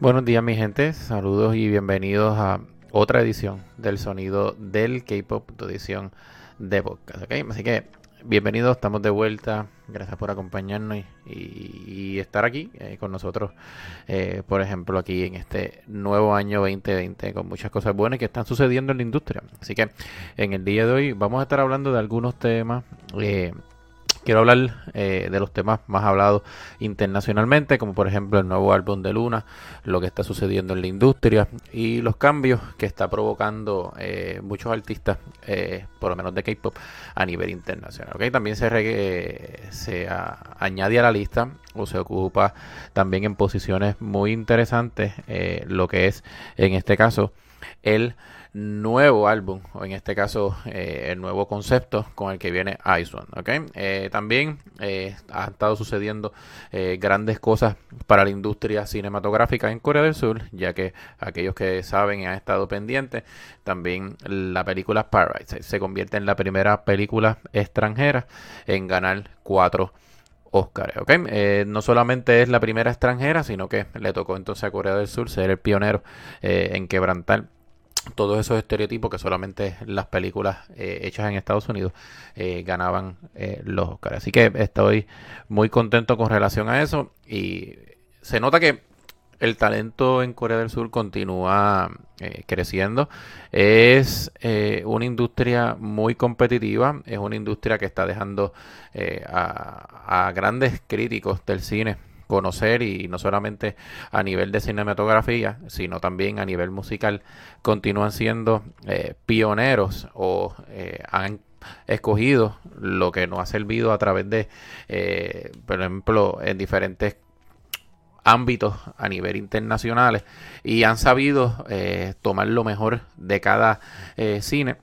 Buenos días mi gente, saludos y bienvenidos a otra edición del sonido del K-Pop, tu edición de podcast, ¿ok? Así que bienvenidos, estamos de vuelta, gracias por acompañarnos y, estar aquí eh, con nosotros, eh, por ejemplo, aquí en este nuevo año 2020 con muchas cosas buenas que están sucediendo en la industria. Así que en el día de hoy vamos a estar hablando de algunos temas. Eh, quiero hablar eh, de los temas más hablados internacionalmente, como por ejemplo el nuevo álbum de Luna, lo que está sucediendo en la industria y los cambios que está provocando eh, muchos artistas, eh, por lo menos de K-pop, a nivel internacional. También se, se añade a la lista o se ocupa también en posiciones muy interesantes lo que es, en este caso, el nuevo álbum, o en este caso eh, el nuevo concepto con el que viene Ice One. Eh, también eh, han estado sucediendo grandes cosas para la industria cinematográfica en Corea del Sur, ya que aquellos que saben y han estado pendientes, también la película Parasite se convierte en la primera película extranjera en ganar cuatro Oscars. ¿okay? no solamente es la primera extranjera, sino que le tocó entonces a Corea del Sur ser el pionero en quebrantar todos esos estereotipos que solamente las películas eh, hechas en Estados Unidos eh, ganaban eh, los Oscars. Así que estoy muy contento con relación a eso y se nota que el talento en Corea del Sur continúa creciendo. Es una industria muy competitiva, es una industria que está dejando a grandes críticos del cine conocer y no solamente a nivel de cinematografía, sino también a nivel musical, continúan siendo eh, pioneros o eh, han escogido lo que nos ha servido a través de, eh, por ejemplo, en diferentes ámbitos a nivel internacionales y han sabido tomar lo mejor de cada cine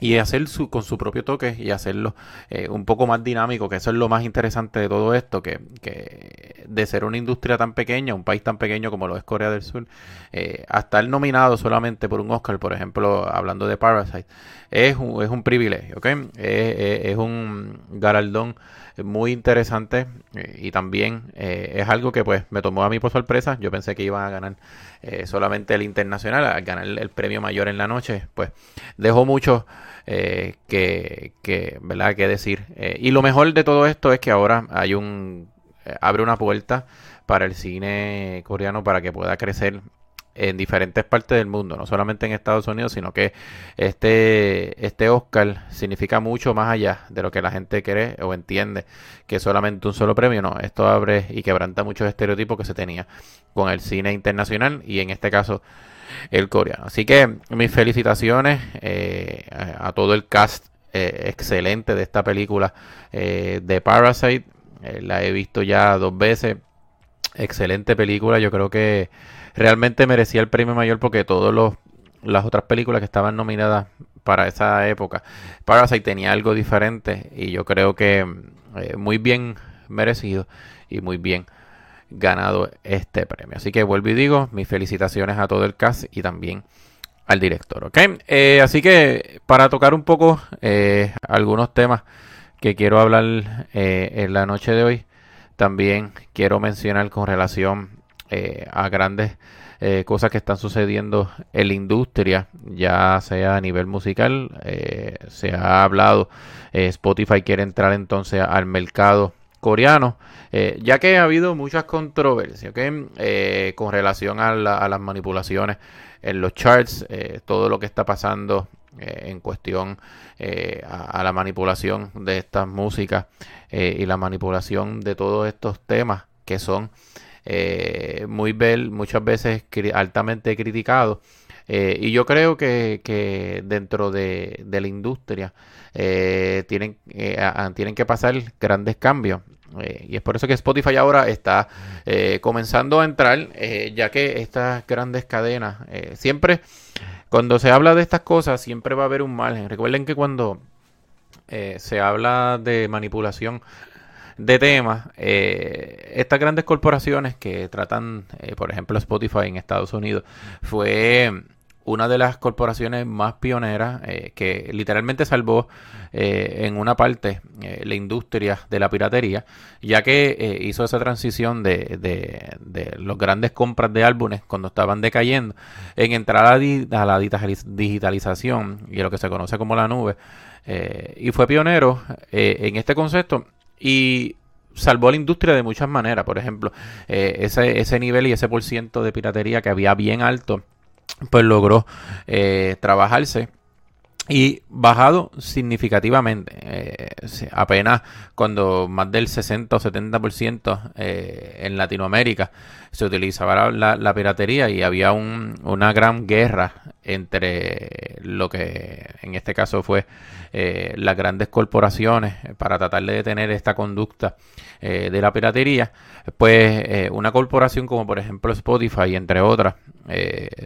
y hacer su, con su propio toque y hacerlo eh, un poco más dinámico, que eso es lo más interesante de todo esto, que, que de ser una industria tan pequeña, un país tan pequeño como lo es Corea del Sur, eh, a estar nominado solamente por un Oscar, por ejemplo, hablando de Parasite, es un, es un privilegio, ¿ok? es un galardón muy interesante eh, y también eh, es algo que pues me tomó a mí por sorpresa. Yo pensé que iban a ganar eh, solamente el internacional, a ganar el premio mayor en la noche. Pues dejó mucho que, que, ¿verdad? que decir. y lo mejor de todo esto es que ahora hay un abre una puerta para el cine coreano para que pueda crecer en diferentes partes del mundo, no solamente en Estados Unidos, sino que este, este Oscar significa mucho más allá de lo que la gente cree o entiende que solamente un solo premio, no, esto abre y quebranta muchos estereotipos que se tenía con el cine internacional y en este caso el coreano. Así que mis felicitaciones eh, a todo el cast eh, excelente de esta película eh, de Parasite, la he visto ya dos veces, excelente película, yo creo que realmente merecía el premio mayor porque todas las otras películas que estaban nominadas para esa época, Parasite tenía algo diferente y yo creo que muy bien merecido y muy bien ganado este premio. Así que vuelvo y digo, mis felicitaciones a todo el cast y también al director. ¿ok? Eh, así que para tocar un poco eh, algunos temas que quiero hablar en la noche de hoy, también quiero mencionar con relación eh, a grandes eh, cosas que están sucediendo en la industria, ya sea a nivel musical, eh, se ha hablado, Spotify quiere entrar entonces al mercado coreano, ya que ha habido muchas controversias con relación a, las manipulaciones en los charts, todo lo que está pasando en cuestión a, la manipulación de estas músicas y la manipulación de todos estos temas que son eh, muy bel, muchas veces altamente criticado. Eh, y yo creo que, dentro de, la industria eh, tienen, tienen que pasar grandes cambios. y es por eso que Spotify ahora está comenzando a entrar, ya que estas grandes cadenas, siempre, cuando se habla de estas cosas, siempre va a haber un margen. Recuerden que cuando se habla de manipulación de temas, eh, estas grandes corporaciones que tratan, eh, por ejemplo, Spotify en Estados Unidos, fue una de las corporaciones más pioneras eh, que literalmente salvó eh, en una parte eh, la industria de la piratería, ya que hizo esa transición de, de, de los grandes compras de álbumes cuando estaban decayendo en entrar a, a la digitalización y a lo que se conoce como la nube. y fue pionero en este concepto y salvó a la industria de muchas maneras. Por ejemplo, ese, ese nivel y ese por ciento de piratería que había bien alto pues logró eh, trabajarse y bajado significativamente. Eh, apenas cuando más del 60 o 70% eh, en Latinoamérica se utilizaba la, piratería y había una gran guerra entre lo que en este caso fue eh, las grandes corporaciones para tratar de detener esta conducta eh, de la piratería, pues eh, una corporación como por ejemplo Spotify, entre otras,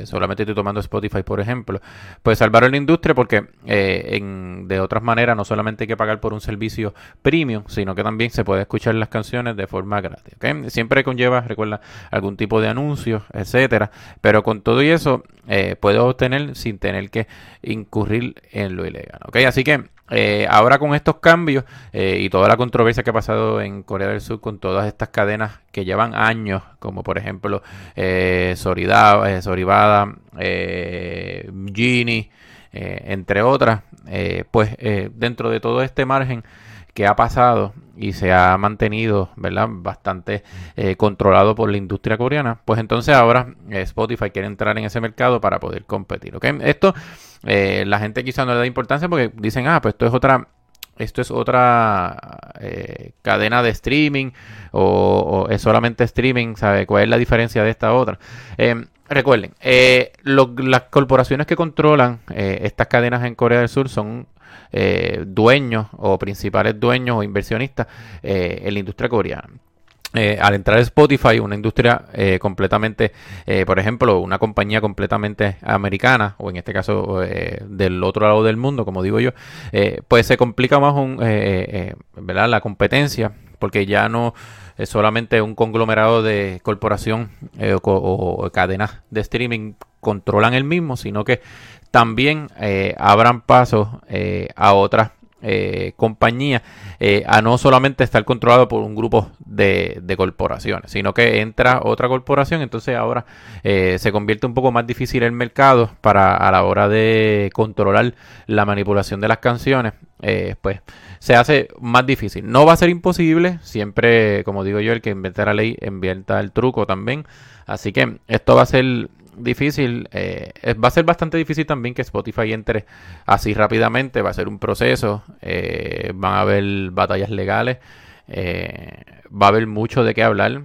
solamente estoy tomando Spotify por ejemplo, pues salvaron la industria porque en, de otras maneras no solamente hay que pagar por un servicio premium, sino que también se puede escuchar las canciones de forma gratis. Siempre conlleva, recuerda, algún tipo de anuncios, etcétera, pero con todo y eso puedes obtener sin tener que incurrir en lo ilegal. Así que eh, ahora con estos cambios eh, y toda la controversia que ha pasado en Corea del Sur con todas estas cadenas que llevan años, como por ejemplo eh, eh, Soribada, Gini, entre otras, pues dentro de todo este margen que ha pasado y se ha mantenido, ¿verdad? Bastante controlado por la industria coreana, pues entonces ahora Spotify quiere entrar en ese mercado para poder competir, ¿ok? Esto eh, la gente quizá no le da importancia porque dicen, ah, pues esto es otra esto es otra eh, cadena de streaming o, es solamente streaming, ¿sabe? ¿Cuál es la diferencia de esta otra? Em, recuerden, eh, las corporaciones que controlan estas cadenas en Corea del Sur son dueños o principales dueños o inversionistas en la industria coreana. Eh, al entrar Spotify, una industria eh, completamente, eh, por ejemplo, una compañía completamente americana, o en este caso del otro lado del mundo, como digo yo, pues se complica más un, la competencia, porque ya no es solamente un conglomerado de corporación o, cadenas de streaming controlan el mismo, sino que también abran paso a otras eh, compañía eh, a no solamente estar controlado por un grupo de, corporaciones, sino que entra otra corporación, entonces ahora eh, se convierte un poco más difícil el mercado para a la hora de controlar la manipulación de las canciones, pues se hace más difícil. No va a ser imposible, siempre, como digo yo, el que inventa la ley invierta el truco también, así que esto va a ser difícil. Eh, va a ser bastante difícil también que Spotify entre así rápidamente. Va a ser un proceso. Eh, van a haber batallas legales. Eh, va a haber mucho de qué hablar.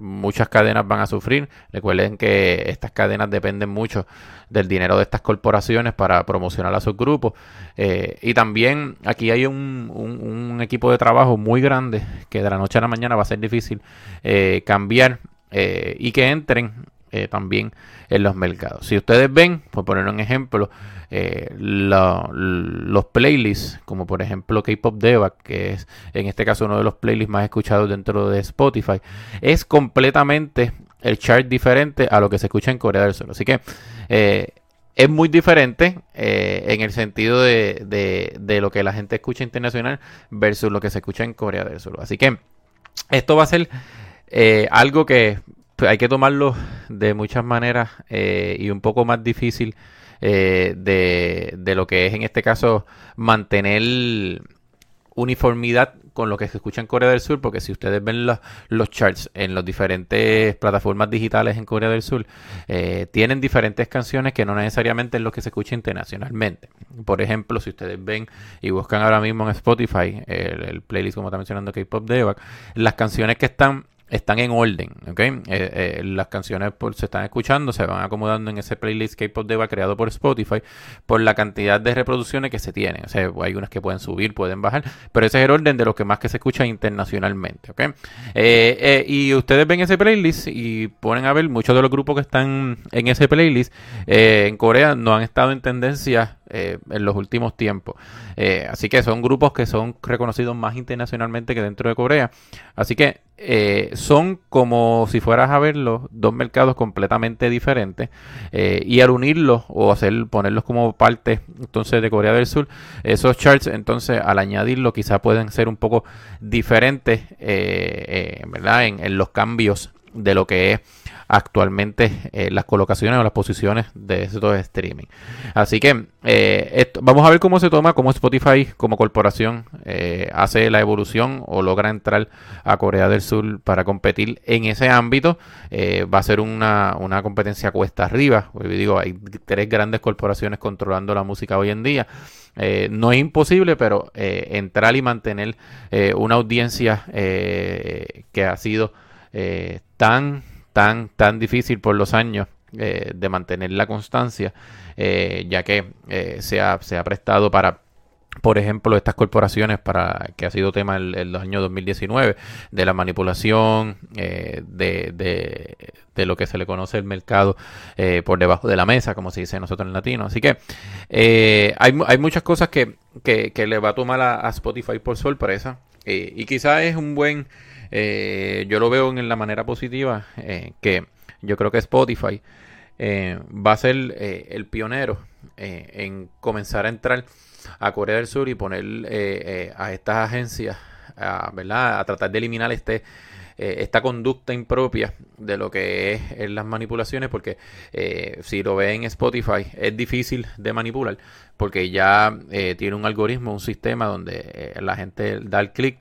muchas cadenas van a sufrir. Recuerden que estas cadenas dependen mucho del dinero de estas corporaciones para promocionar a sus grupos. y también aquí hay un, un, equipo de trabajo muy grande que de la noche a la mañana va a ser difícil cambiar y que entren eh, también en los mercados. Si ustedes ven, por poner un ejemplo, eh, los playlists, como por ejemplo K-Pop Deva, que es en este caso uno de los playlists más escuchados dentro de Spotify, es completamente el chart diferente a lo que se escucha en Corea del Sur. Así que eh, es muy diferente en el sentido de, de, lo que la gente escucha internacional versus lo que se escucha en Corea del Sur. Así que esto va a ser algo que hay que tomarlo de muchas maneras eh, y un poco más difícil eh, de, lo que es en este caso mantener uniformidad con lo que se escucha en Corea del Sur, porque si ustedes ven los, charts en las diferentes plataformas digitales en Corea del Sur, eh, tienen diferentes canciones que no necesariamente es lo que se escucha internacionalmente. Por ejemplo, si ustedes ven y buscan ahora mismo en Spotify el, playlist, como está mencionando K-Pop Devac, las canciones que están están en orden, ¿ok? Eh, eh, las canciones se están escuchando, se van acomodando en ese playlist K-Pop Deva creado por Spotify por la cantidad de reproducciones que se tienen. O sea, hay unas que pueden subir, pueden bajar, pero ese es el orden de los que más que se escuchan internacionalmente, ¿ok? Eh, y ustedes ven ese playlist y ponen a ver muchos de los grupos que están en ese playlist en Corea no han estado en tendencia eh, en los últimos tiempos. Eh, así que son grupos que son reconocidos más internacionalmente que dentro de Corea. Así que eh, son como si fueras a verlos dos mercados completamente diferentes y al unirlos o hacer ponerlos como parte entonces de Corea del Sur esos charts entonces al añadirlo quizá pueden ser un poco diferentes verdad en, en los cambios de lo que es actualmente eh, las colocaciones o las posiciones de estos streaming. Así que eh, vamos a ver cómo se toma, cómo Spotify como corporación eh, hace la evolución o logra entrar a Corea del Sur para competir en ese ámbito. va a ser una, una competencia cuesta arriba. Digo, hay tres grandes corporaciones controlando la música hoy en día. no es imposible, pero entrar y mantener una audiencia que ha sido tan tan, tan difícil por los años eh, de mantener la constancia, eh, ya que eh, se, ha, se ha prestado para por ejemplo, estas corporaciones, para que ha sido tema en el, año 2019, de la manipulación, de, de, de, lo que se le conoce el mercado por debajo de la mesa, como se dice nosotros en latino. Así que hay, hay, muchas cosas que, que, le va a tomar a, Spotify por sorpresa. y quizás es un buen eh, yo lo veo en la manera positiva eh, que yo creo que Spotify eh, va a ser el pionero en comenzar a entrar a Corea del Sur y poner a estas agencias a, ¿verdad? a tratar de eliminar este esta conducta impropia de lo que es, las manipulaciones, porque si lo ve en Spotify es difícil de manipular, porque ya tiene un algoritmo, un sistema donde la gente da el clic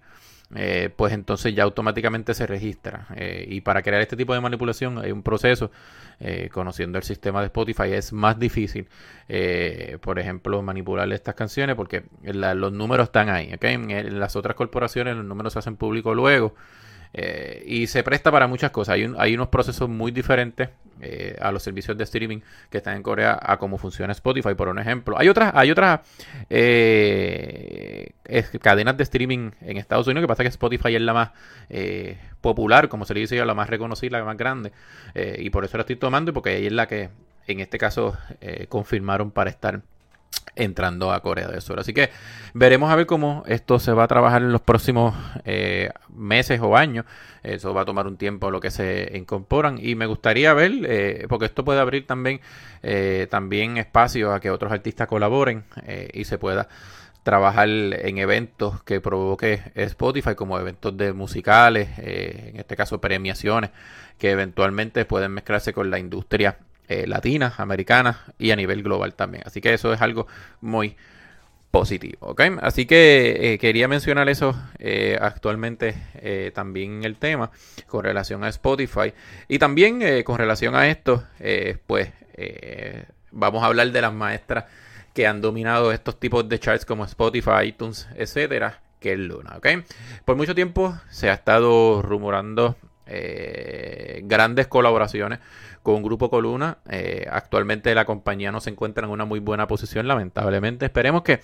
eh, pues entonces ya automáticamente se registra. Eh, y para crear este tipo de manipulación hay un proceso, eh, conociendo el sistema de Spotify, es más difícil, por ejemplo, manipular estas canciones porque los números están ahí. En las otras corporaciones los números se hacen públicos luego. Eh, y se presta para muchas cosas. Hay, hay unos procesos muy diferentes eh, a los servicios de streaming que están en Corea a cómo funciona Spotify, por un ejemplo. Hay otras, hay otras eh, cadenas de streaming en Estados Unidos que pasa que Spotify es la más popular, como se le dice la más reconocida, la más grande. y por eso la estoy tomando y porque ella es la que en este caso confirmaron para estar entrando a Corea del Sur. Así que veremos a ver cómo esto se va a trabajar en los próximos eh, meses o años. Eso va a tomar un tiempo lo que se incorporan y me gustaría ver, eh, porque esto puede abrir también, eh, también espacio a que otros artistas colaboren y se pueda trabajar en eventos que provoque Spotify como eventos de musicales, en este caso premiaciones, que eventualmente pueden mezclarse con la industria eh, latinas, americanas y a nivel global también. Así que eso es algo muy positivo. ¿ok? Así que eh, quería mencionar eso eh, actualmente también el tema con relación a Spotify. Y también con relación a esto, pues vamos a hablar de las maestras que han dominado estos tipos de charts como Spotify, iTunes, etcétera, que es Luna. ¿ok? Por mucho tiempo se ha estado rumorando grandes colaboraciones con Grupo Coluna. Eh, actualmente la compañía no se encuentra en una muy buena posición, lamentablemente. Esperemos que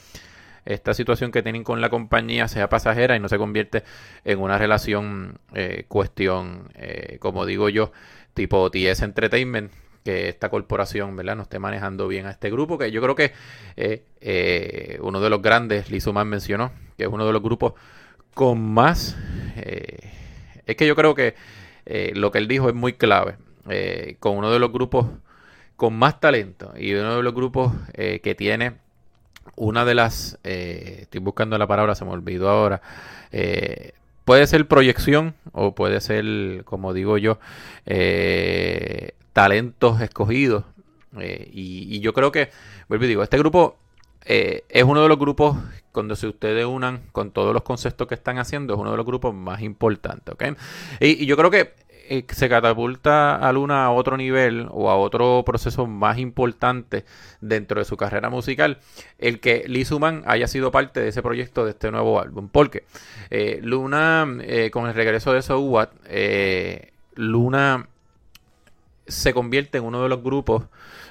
esta situación que tienen con la compañía sea pasajera y no se convierte en una relación, eh, cuestión, eh, como digo yo, tipo TS Entertainment, que esta corporación ¿verdad? no esté manejando bien a este grupo, que yo creo que uno de los grandes, Lizuman mencionó, que es uno de los grupos con más... es que yo creo que lo que él dijo es muy clave. Eh, con uno de los grupos con más talento y uno de los grupos eh, que tiene una de las, eh, estoy buscando la palabra, se me olvidó ahora, puede ser proyección o puede ser, como digo yo, talentos escogidos. Y, yo creo que, vuelvo y digo, este grupo es uno de los grupos, cuando se ustedes unan con todos los conceptos que están haciendo, es uno de los grupos más importantes. y yo creo que eh, se catapulta a Luna a otro nivel o a otro proceso más importante dentro de su carrera musical, el que Lee Suman haya sido parte de ese proyecto de este nuevo álbum. Porque eh, Luna, eh, con el regreso de So What, Luna se convierte en uno de los grupos,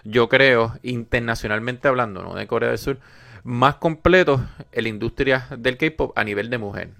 yo creo, internacionalmente hablando, ¿no? de Corea del Sur, más completos en la industria del K-pop a nivel de mujer.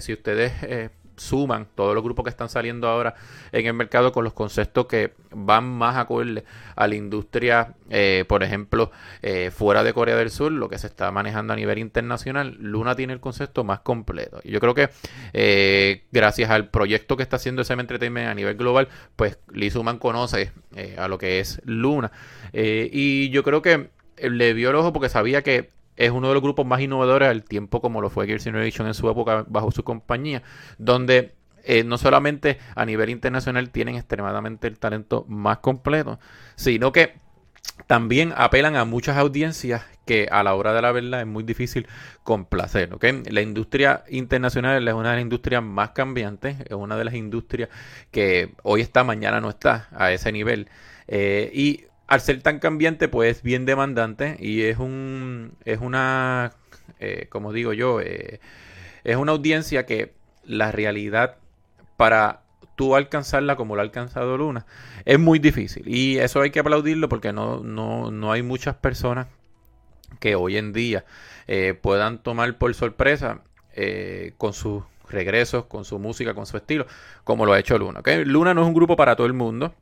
si ustedes suman todos los grupos que están saliendo ahora en el mercado con los conceptos que van más acorde a la industria, eh, por ejemplo, eh, fuera de Corea del Sur, lo que se está manejando a nivel internacional, Luna tiene el concepto más completo. Y yo creo que eh, gracias al proyecto que está haciendo SM Entertainment a nivel global, pues Lee Suman conoce a lo que es Luna. y yo creo que le vio el ojo porque sabía que es uno de los grupos más innovadores al tiempo como lo fue Gears Generation en su época bajo su compañía, donde eh, no solamente a nivel internacional tienen extremadamente el talento más completo, sino que también apelan a muchas audiencias que a la hora de la verdad es muy difícil complacer. La industria internacional es una de las industrias más cambiantes, es una de las industrias que hoy está, mañana no está a ese nivel. Eh, y al ser tan cambiante, pues es bien demandante y es un es una, eh, como digo yo, eh, es una audiencia que la realidad para tú alcanzarla como lo ha alcanzado Luna es muy difícil y eso hay que aplaudirlo porque no, no, no hay muchas personas que hoy en día eh, puedan tomar por sorpresa con sus regresos, con su música, con su estilo, como lo ha hecho Luna. Luna no es un grupo para todo el mundo.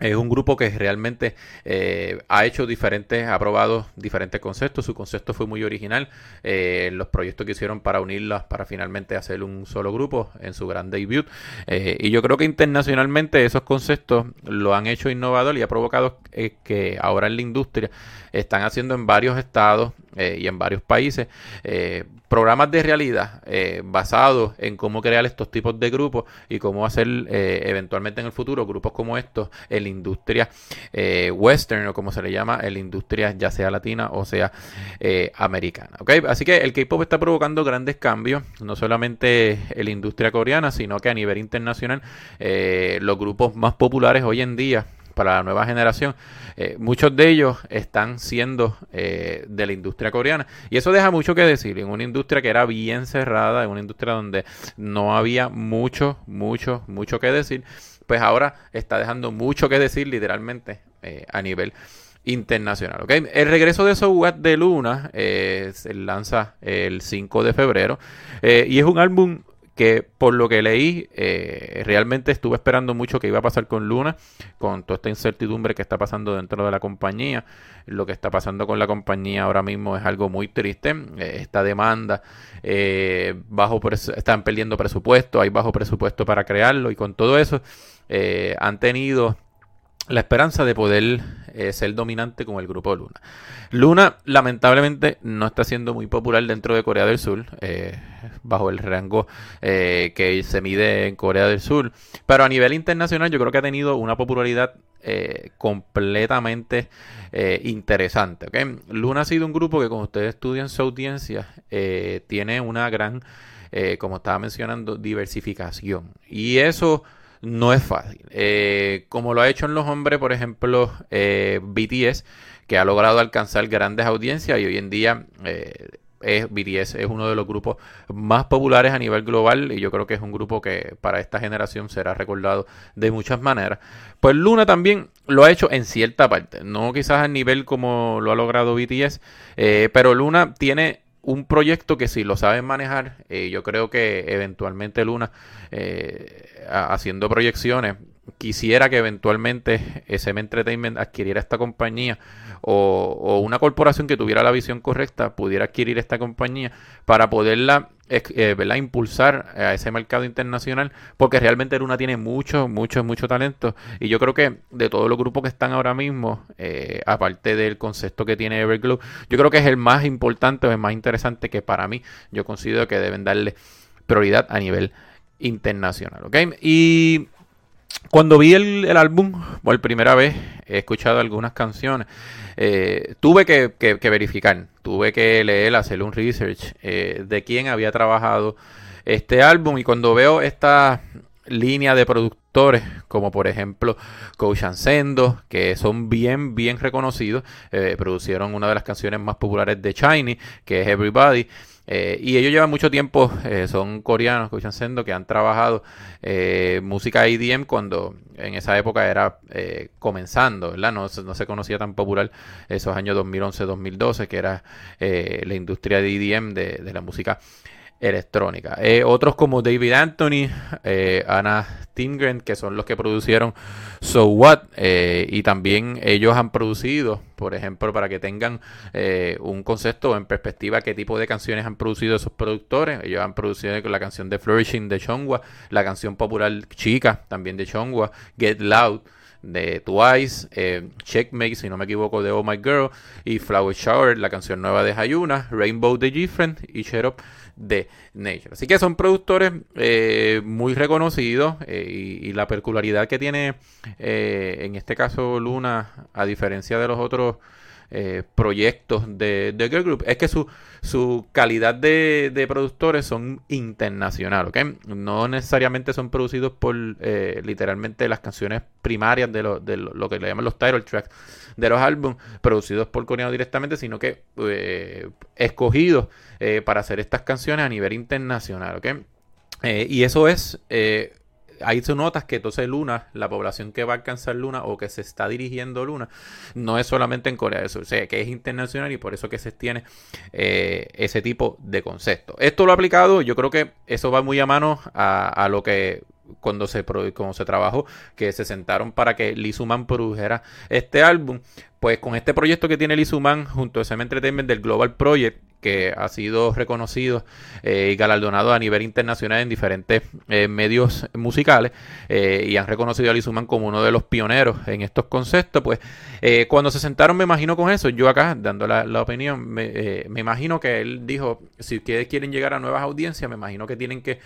Es un grupo que realmente eh, ha hecho diferentes, ha probado diferentes conceptos. Su concepto fue muy original. Eh, los proyectos que hicieron para unirlas, para finalmente hacer un solo grupo en su gran debut. Eh, y yo creo que internacionalmente esos conceptos lo han hecho innovador y ha provocado que ahora en la industria están haciendo en varios estados y en varios países programas de realidad basados en cómo crear estos tipos de grupos y cómo hacer eventualmente en el futuro grupos como estos la industria eh, western o como se le llama en la industria ya sea latina o sea americana. ¿okay? Así que el K-pop está provocando grandes cambios, no solamente en la industria coreana, sino que a nivel internacional los grupos más populares hoy en día para la nueva generación, eh, muchos de ellos están siendo eh, de la industria coreana. Y eso deja mucho que decir, en una industria que era bien cerrada, en una industria donde no había mucho, mucho, mucho que decir, pues ahora está dejando mucho que decir literalmente eh, a nivel internacional. ¿okay? El regreso de What de Luna se lanza el 5 de febrero y es un álbum que por lo que leí, eh, realmente estuve esperando mucho que iba a pasar con Luna, con toda esta incertidumbre que está pasando dentro de la compañía. Lo que está pasando con la compañía ahora mismo es algo muy triste. Eh, esta demanda, eh, bajo están perdiendo presupuesto, hay bajo presupuesto para crearlo y con todo eso han tenido la esperanza de poder eh, ser dominante con el grupo Luna. Luna lamentablemente no está siendo muy popular dentro de Corea del Sur, eh, bajo el rango eh, que se mide en Corea del Sur, pero a nivel internacional yo creo que ha tenido una popularidad completamente interesante. Luna ha sido un grupo que como ustedes estudian su audiencia tiene una gran, como estaba mencionando, diversificación y eso no es fácil. Eh, como lo ha hecho en los hombres, por ejemplo, eh, BTS, que ha logrado alcanzar grandes audiencias y hoy en día eh, es, BTS es uno de los grupos más populares a nivel global y yo creo que es un grupo que para esta generación será recordado de muchas maneras. Pues Luna también lo ha hecho en cierta parte, no quizás a nivel como lo ha logrado BTS, pero Luna tiene un proyecto que si lo saben manejar, eh, yo creo que eventualmente Luna, eh, haciendo proyecciones, quisiera que eventualmente SM Entertainment adquiriera esta compañía o, una corporación que tuviera la visión correcta pudiera adquirir esta compañía para poderla eh, impulsar a ese mercado internacional porque realmente Luna tiene mucho, mucho, mucho talento y yo creo que de todos los grupos que están ahora mismo, eh, aparte del concepto que tiene Everglow, yo creo que es el más importante o el más interesante que para mí yo considero que deben darle prioridad a nivel internacional. ¿ok? Y cuando vi el, álbum por primera vez, he escuchado algunas canciones. Eh, tuve que, verificar, tuve que leer, hacer un research eh, de quién había trabajado este álbum. Y cuando veo esta línea de productores, como por ejemplo Coach Sendo, que son bien, bien reconocidos, eh, producieron una de las canciones más populares de Shiny, que es Everybody. Eh, y ellos llevan mucho tiempo, eh, son coreanos, escuchan Sendo, que han trabajado eh, música EDM cuando en esa época era comenzando, ¿verdad? No, no, se conocía tan popular esos años 2011-2012, que era la industria de EDM, de, de la música electrónica. Eh, otros como David Anthony, eh, Anna Stingren, que son los que produjeron So What, eh, y también ellos han producido, por ejemplo, para que tengan un concepto en perspectiva qué tipo de canciones han producido esos productores. Ellos han producido la canción de Flourishing de Chongwa, la canción popular Chica, también de Chongwa, Get Loud de Twice, Checkmate, si no me equivoco, de Oh My Girl, y Flower Shower, la canción nueva de Hayuna, Rainbow de Different y Up de Nature. Así que son productores eh, muy reconocidos eh, y, la peculiaridad que tiene eh, en este caso Luna, a diferencia de los otros proyectos de, de, Girl Group, es que su, su calidad de, productores son internacionales, No necesariamente son producidos por literalmente las canciones primarias de lo, de lo que le llaman los title tracks de los álbumes producidos por coreano directamente, sino que eh, escogidos eh, para hacer estas canciones a nivel internacional, ¿ok? Eh, y eso es ahí se notas que entonces Luna, la población que va a alcanzar Luna o que se está dirigiendo Luna, no es solamente en Corea del Sur, o sea, que es internacional y por eso que se tiene ese tipo de concepto. Esto lo ha aplicado, yo creo que eso va muy a mano a, a lo que cuando se, cuando se trabajó, que se sentaron para que Lizuman produjera este álbum. Pues con este proyecto que tiene Lizuman junto a SM Entertainment del Global Project, que ha sido reconocido eh, y galardonado a nivel internacional en diferentes eh, medios musicales eh, y han reconocido a Lizuman como uno de los pioneros en estos conceptos, pues cuando se sentaron me imagino con eso, yo acá dando la, opinión, me, imagino que él dijo, si ustedes quieren llegar a nuevas audiencias, me imagino que tienen que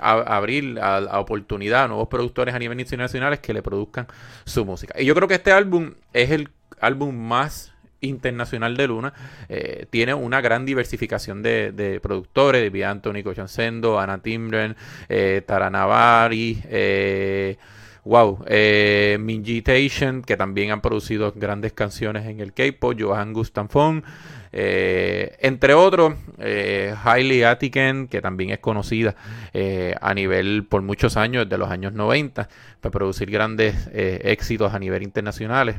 abrir a, a, oportunidad a nuevos productores a nivel internacional que le produzcan su música. Y yo creo que este álbum es el álbum más internacional de Luna, eh, tiene una gran diversificación de, de productores, de Anthony Cochancendo, Ana Timren, eh, Tara Navari, eh, wow, eh, Mingitation, que también han producido grandes canciones en el K-pop, Johan Gustafsson, eh, entre otros, eh, Hailey Attiken, que también es conocida a nivel por muchos años, desde los años 90, para producir grandes éxitos a nivel internacionales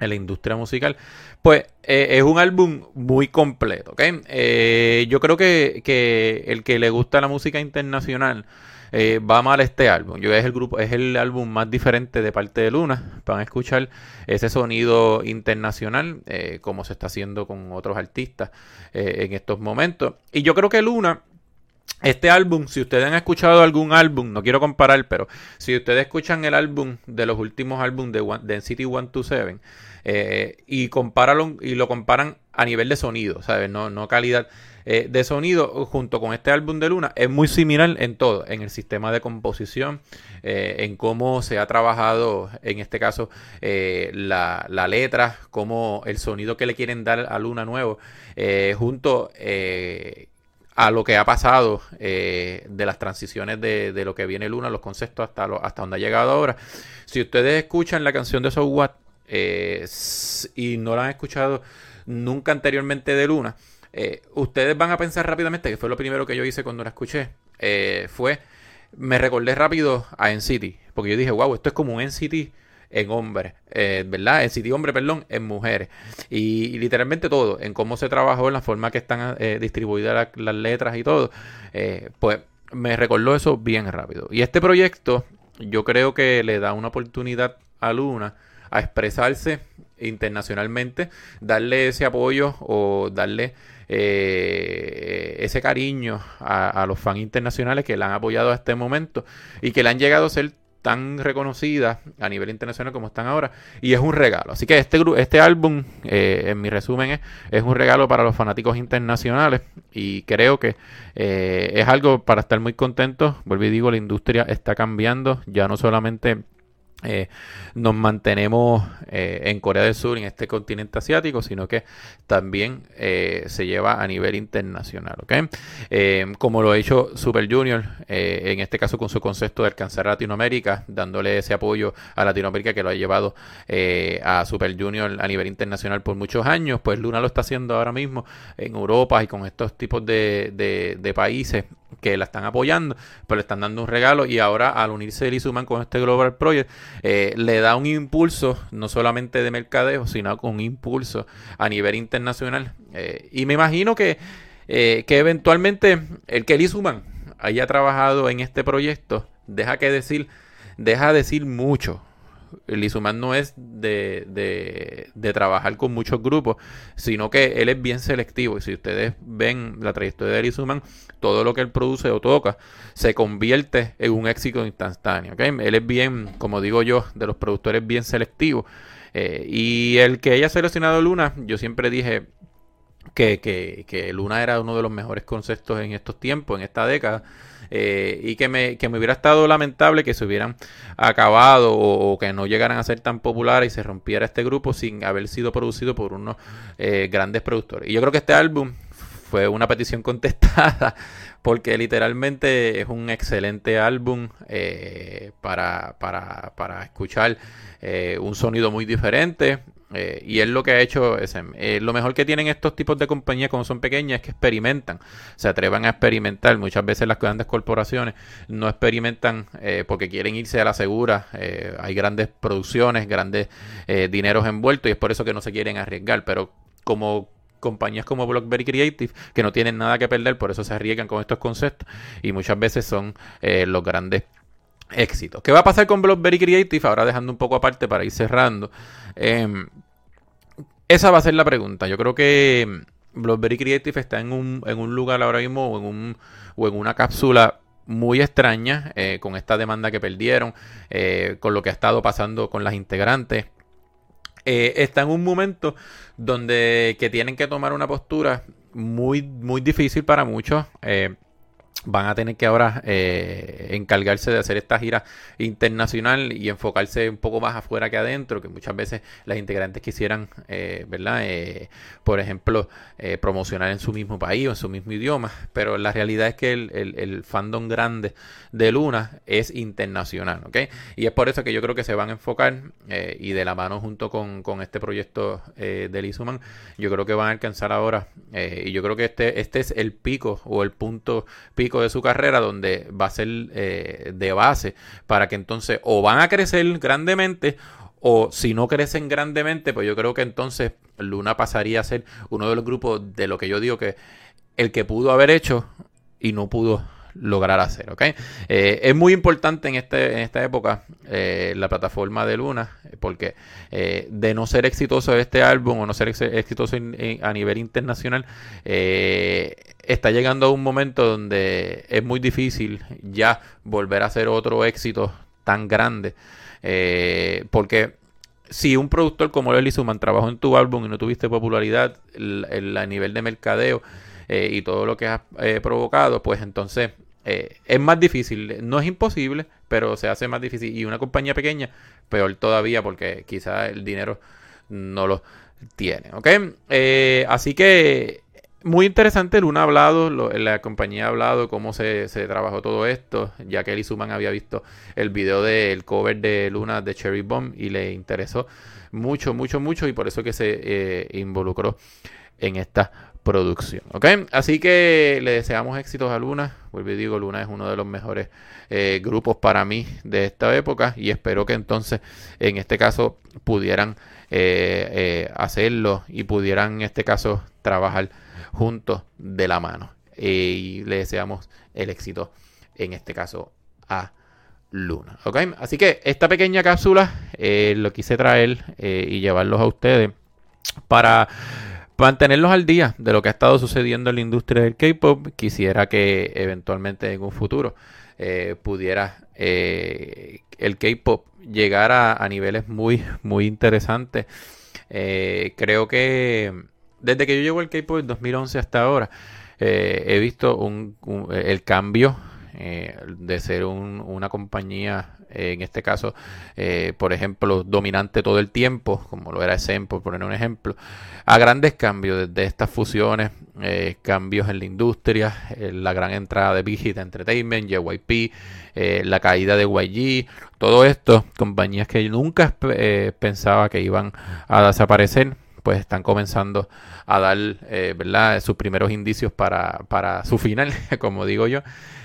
en la industria musical, pues eh, es un álbum muy completo, ¿ok? Eh, yo creo que, que, el que le gusta la música internacional eh, va mal este álbum. Yo es el grupo, es el álbum más diferente de parte de Luna. Van a escuchar ese sonido internacional, como se está haciendo con otros artistas en estos momentos. Y yo creo que Luna este álbum, si ustedes han escuchado algún álbum, no quiero comparar, pero si ustedes escuchan el álbum de los últimos álbumes de, One, de NCT 127 eh, y, y lo comparan a nivel de sonido, ¿sabes? No, no calidad eh, de sonido junto con este álbum de Luna, es muy similar en todo, en el sistema de composición, eh, en cómo se ha trabajado, en este caso, la, la, letra, cómo el sonido que le quieren dar a Luna nuevo, junto a lo que ha pasado eh, de las transiciones de, lo que viene Luna, los conceptos hasta, hasta donde ha llegado ahora. Si ustedes escuchan la canción de So What eh, y no la han escuchado nunca anteriormente de Luna, eh, ustedes van a pensar rápidamente, que fue lo primero que yo hice cuando la escuché, fue, me recordé rápido a NCT, porque yo dije, wow, esto es como un NCT en hombres, eh, ¿verdad? En City Hombre, perdón, en mujeres. Y, literalmente todo, en cómo se trabajó, en la forma que están eh, distribuidas las letras y todo, eh, pues me recordó eso bien rápido. Y este proyecto yo creo que le da una oportunidad a Luna a expresarse internacionalmente, darle ese apoyo o darle ese cariño a, a, los fans internacionales que la han apoyado a este momento y que le han llegado a ser tan reconocidas a nivel internacional como están ahora y es un regalo. Así que este, este álbum, eh, en mi resumen, es, es, un regalo para los fanáticos internacionales y creo que eh, es algo para estar muy contentos. Vuelvo y digo, la industria está cambiando, ya no solamente eh, nos mantenemos eh, en Corea del Sur, en este continente asiático, sino que también eh, se lleva a nivel internacional. como lo ha hecho Super Junior, en este caso con su concepto de alcanzar Latinoamérica, dándole ese apoyo a Latinoamérica que lo ha llevado a Super Junior a nivel internacional por muchos años, pues Luna lo está haciendo ahora mismo en Europa y con estos tipos de países que la están apoyando, pero le están dando un regalo y ahora al unirse Lizuman con este Global Project eh, le da un impulso no solamente de mercadeo, sino con un impulso a nivel internacional. Eh, y me imagino que que eventualmente el Kelly Suman haya trabajado en este proyecto deja que decir, deja decir mucho Lizuman no es de, de, trabajar con muchos grupos, sino que él es bien selectivo. Y si ustedes ven la trayectoria de Lizuman, todo lo que él produce o toca se convierte en un éxito instantáneo. Él es bien, como digo yo, de los productores bien selectivos. Eh, y el que haya seleccionado Luna, yo siempre dije que, que, que Luna era uno de los mejores conceptos en estos tiempos, en esta década. Eh, y que me, que me hubiera estado lamentable que se hubieran acabado o, que no llegaran a ser tan populares y se rompiera este grupo sin haber sido producido por unos eh, grandes productores. Y yo creo que este álbum fue una petición contestada porque literalmente es un excelente álbum eh, para, para, para, escuchar un sonido muy diferente. Eh, y es lo que ha hecho SM. Eh, lo mejor que tienen estos tipos de compañías como son pequeñas es que experimentan, se atrevan a experimentar. Muchas veces las grandes corporaciones no experimentan eh, porque quieren irse a la segura. hay grandes producciones, grandes dineros envueltos y es por eso que no se quieren arriesgar. Pero como compañías como Blockberry Creative que no tienen nada que perder, por eso se arriesgan con estos conceptos y muchas veces son los grandes éxitos. ¿Qué va a pasar con Blockberry Creative? Ahora dejando un poco aparte para ir cerrando. Em, esa va a ser la pregunta. Yo creo que BlockBerry Creative está en un, en un lugar ahora mismo o en, un, o en una cápsula muy extraña eh, con esta demanda que perdieron, eh, con lo que ha estado pasando con las integrantes. Eh, está en un momento donde que tienen que tomar una postura muy, muy difícil para muchos van a tener que ahora eh, encargarse de hacer esta gira internacional y enfocarse un poco más afuera que adentro, que muchas veces las integrantes quisieran, eh, ¿verdad? Eh, por ejemplo, promocionar en su mismo país o en su mismo idioma, pero la realidad es que el, fandom grande de Luna es internacional, ¿ok? Y es por eso que yo creo que se van a enfocar y de la mano junto con, este proyecto de Lizuman, yo creo que van a alcanzar ahora, y yo creo que este, este es el pico o el punto pico de su carrera donde va a ser eh, de base para que entonces o van a crecer grandemente o si no crecen grandemente, pues yo creo que entonces Luna pasaría a ser uno de los grupos de lo que yo digo que el que pudo haber hecho y no pudo lograr hacer, ¿ok? Eh, es muy importante en, este, en esta época eh, la plataforma de Luna, porque eh, de no ser exitoso este álbum o no ser exitoso a nivel internacional, está llegando a un momento donde es muy difícil ya volver a hacer otro éxito tan grande, porque si un productor como Lely Suman trabajó en tu álbum y no tuviste popularidad a nivel de mercadeo y todo lo que has provocado, pues entonces eh, es más difícil, no es imposible, pero se hace más difícil. Y una compañía pequeña, peor todavía, porque quizá el dinero no lo tiene. ¿Ok? Eh, así que muy interesante, Luna ha hablado, la compañía ha hablado cómo se, trabajó todo esto, ya que Eli Suman había visto el video del cover de Luna de Cherry Bomb y le interesó mucho, mucho, mucho y por eso que se eh, involucró en esta producción. ¿Ok? Así que le deseamos éxitos a Luna. Vuelvo y digo, Luna es uno de los mejores eh, grupos para mí de esta época y espero que entonces en este caso pudieran eh, eh, hacerlo y pudieran en este caso trabajar juntos de la mano. y le deseamos el éxito en este caso a Luna. ¿Ok? Así que esta pequeña cápsula lo quise traer y llevarlos a ustedes para mantenerlos al día de lo que ha estado sucediendo en la industria del K-pop, quisiera que eventualmente en un futuro eh, pudiera eh, el K-pop llegar a, niveles muy, muy interesantes. Eh, creo que desde que yo llevo el K-pop en 2011 hasta ahora, he visto un, el cambio de ser una compañía en este caso, eh, por ejemplo, dominante todo el tiempo, como lo era SEM, por poner un ejemplo, a grandes cambios desde estas fusiones, eh, cambios en la industria, eh, la gran entrada de Big Hit Entertainment, JYP, la caída de YG, todo esto, compañías que nunca pensaba que iban a desaparecer, pues están comenzando a dar eh, ¿verdad? sus primeros indicios para, para su final, como digo yo.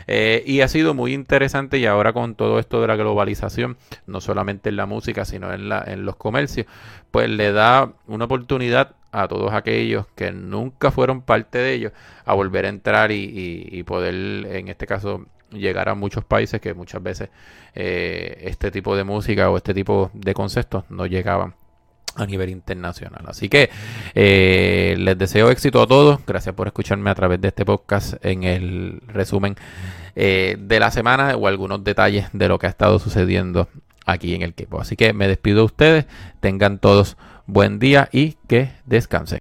Eh, y ha sido muy interesante y ahora con todo esto de la globalización, no solamente en la música, sino en, la, en los comercios, pues le da una oportunidad a todos aquellos que nunca fueron parte de ellos a volver a entrar y, poder, en este caso, llegar a muchos países que muchas veces eh, este tipo de música o este tipo de conceptos no llegaban a nivel internacional. Así que eh, les deseo éxito a todos. Gracias por escucharme a través de este podcast en el resumen eh, de la semana o algunos detalles de lo que ha estado sucediendo aquí en el equipo. Así que me despido de ustedes. Tengan todos buen día y que descansen.